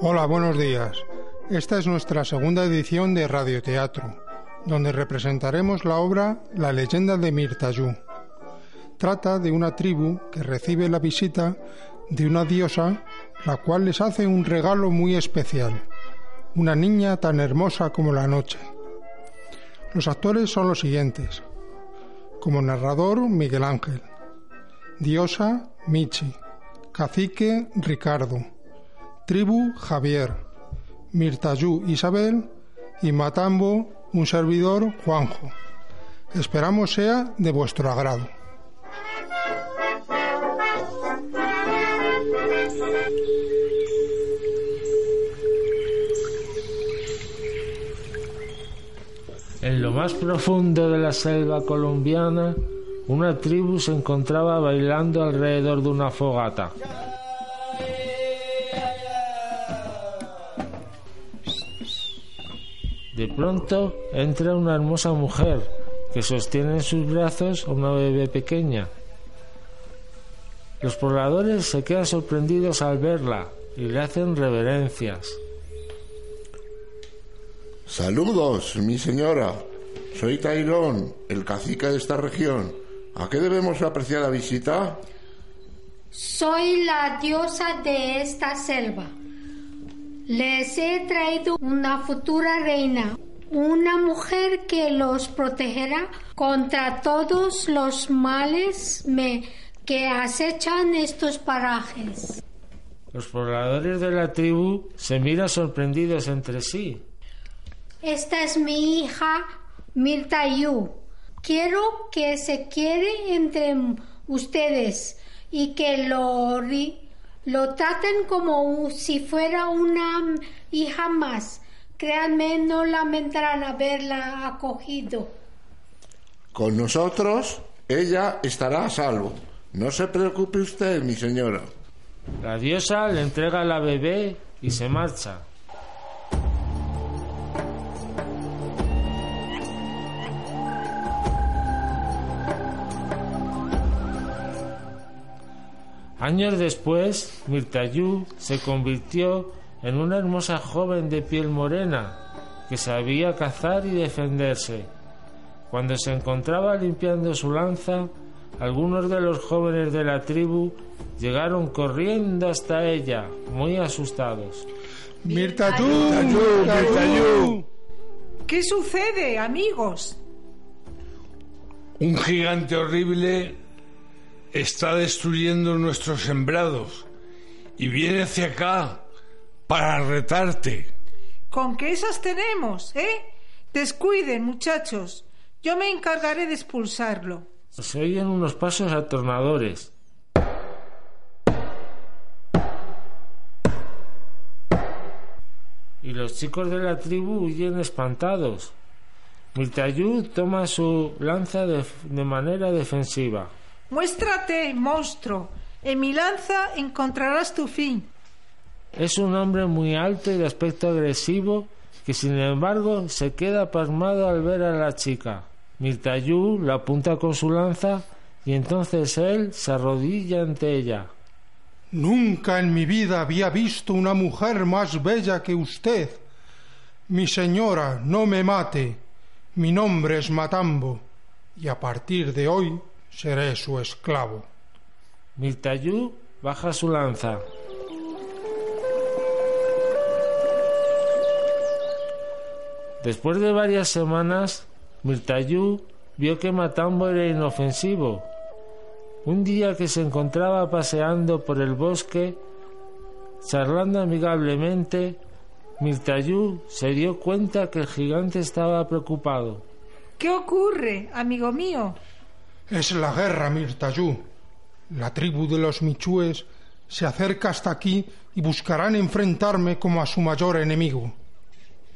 Hola, buenos días. Esta es nuestra segunda edición de Radioteatro, donde representaremos la obra La leyenda de Mirtayú. Trata de una tribu que recibe la visita de una diosa, la cual les hace un regalo muy especial, una niña tan hermosa como la noche. Los actores son los siguientes. Como narrador, Miguel Ángel. Diosa, Michi. Cacique, Ricardo. Tribu, Javier. Mirtayú Isabel y Matambo un servidor Juanjo. Esperamos sea de vuestro agrado. Lo más profundo de la selva colombiana, una tribu se encontraba bailando alrededor de una fogata. De pronto entra una hermosa mujer que sostiene en sus brazos a una bebé pequeña. Los pobladores se quedan sorprendidos al verla y le hacen reverencias. Saludos, mi señora. Soy Tairón, el cacique de esta región. ¿A qué debemos la apreciada visita? Soy la diosa de esta selva. Les he traído una futura reina, una mujer que los protegerá contra todos los males que acechan estos parajes. Los pobladores de la tribu se miran sorprendidos entre sí. Esta es mi hija Mirta Yu. Quiero que se quiere entre ustedes y que lo lo traten como si fuera una hija más. Créanme, no lamentarán haberla acogido. Con nosotros, ella estará a salvo. No se preocupe usted, mi señora. La diosa le entrega a la bebé y se marcha. Años después, Mirtayú se convirtió en una hermosa joven de piel morena que sabía cazar y defenderse. Cuando se encontraba limpiando su lanza, algunos de los jóvenes de la tribu llegaron corriendo hasta ella, muy asustados. Mirtayú, Mirtayú. ¿Qué sucede, amigos? Un gigante horrible está destruyendo nuestros sembrados y viene hacia acá para retarte. ¿Con qué esas tenemos, eh? Descuiden, muchachos. Yo me encargaré de expulsarlo. Se oyen unos pasos atornadores. Y los chicos de la tribu huyen espantados. Mirtayud toma su lanza de, de manera defensiva. Muéstrate, monstruo. En mi lanza encontrarás tu fin. Es un hombre muy alto y de aspecto agresivo que sin embargo se queda pasmado al ver a la chica. Mirtayú la apunta con su lanza y entonces él se arrodilla ante ella. Nunca en mi vida había visto una mujer más bella que usted. Mi señora, no me mate. Mi nombre es Matambo y a partir de hoy seré su esclavo. Mirtayú baja su lanza. Después de varias semanas, Mirtayú vio que Matambo era inofensivo. Un día que se encontraba paseando por el bosque, charlando amigablemente, Mirtayú se dio cuenta que el gigante estaba preocupado. ¿Qué ocurre, amigo mío? Es la guerra, Mirtayú. La tribu de los Michúes se acerca hasta aquí y buscarán enfrentarme como a su mayor enemigo.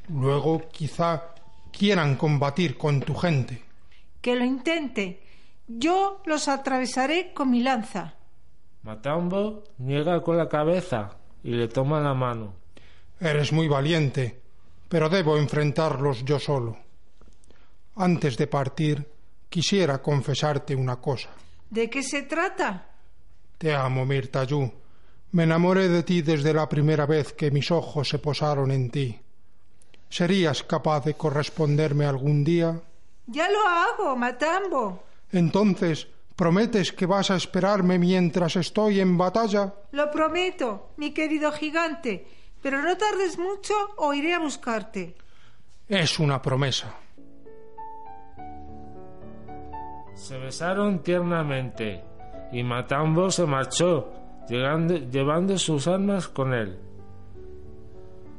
Luego quizá quieran combatir con tu gente. Que lo intente. Yo los atravesaré con mi lanza. Matambo niega con la cabeza y le toma la mano. Eres muy valiente, pero debo enfrentarlos yo solo. Antes de partir, quisiera confesarte una cosa. ¿De qué se trata? Te amo, Mirtayú. Me enamoré de ti desde la primera vez que mis ojos se posaron en ti. ¿Serías capaz de corresponderme algún día? Ya lo hago, Matambo. Entonces, ¿prometes que vas a esperarme mientras estoy en batalla? Lo prometo, mi querido gigante, pero no tardes mucho o iré a buscarte. Es una promesa. Se besaron tiernamente y Matambo se marchó, llevando sus armas con él.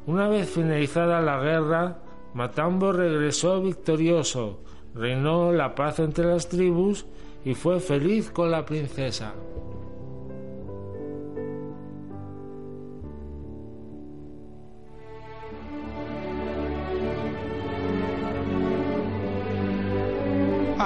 Una vez finalizada la guerra, Matambo regresó victorioso, reinó la paz entre las tribus y fue feliz con la princesa.